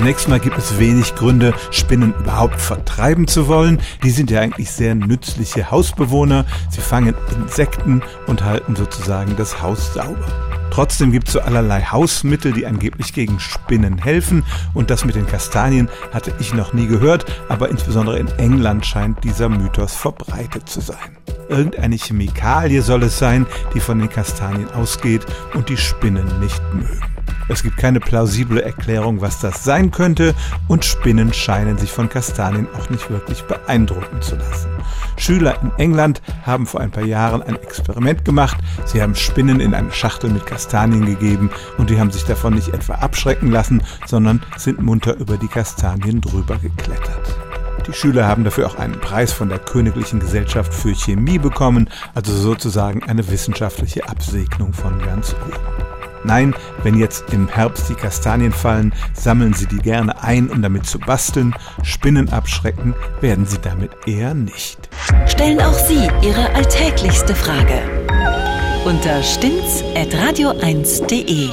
Zunächst mal gibt es wenig Gründe, Spinnen überhaupt vertreiben zu wollen. Die sind ja eigentlich sehr nützliche Hausbewohner. Sie fangen Insekten und halten sozusagen das Haus sauber. Trotzdem gibt es so allerlei Hausmittel, die angeblich gegen Spinnen helfen. Und das mit den Kastanien hatte ich noch nie gehört, aber insbesondere in England scheint dieser Mythos verbreitet zu sein. Irgendeine Chemikalie soll es sein, die von den Kastanien ausgeht und die Spinnen nicht mögen. Es gibt keine plausible Erklärung, was das sein könnte und Spinnen scheinen sich von Kastanien auch nicht wirklich beeindrucken zu lassen. Schüler in England haben vor ein paar Jahren ein Experiment gemacht. Sie haben Spinnen in eine Schachtel mit Kastanien gegeben und die haben sich davon nicht etwa abschrecken lassen, sondern sind munter über die Kastanien drüber geklettert. Die Schüler haben dafür auch einen Preis von der Königlichen Gesellschaft für Chemie bekommen, also sozusagen eine wissenschaftliche Absegnung von ganz oben. Nein, wenn jetzt im Herbst die Kastanien fallen, sammeln Sie die gerne ein, um damit zu basteln. Spinnen abschrecken werden Sie damit eher nicht. Stellen auch Sie Ihre alltäglichste Frage unter stimmtz.radio1.de.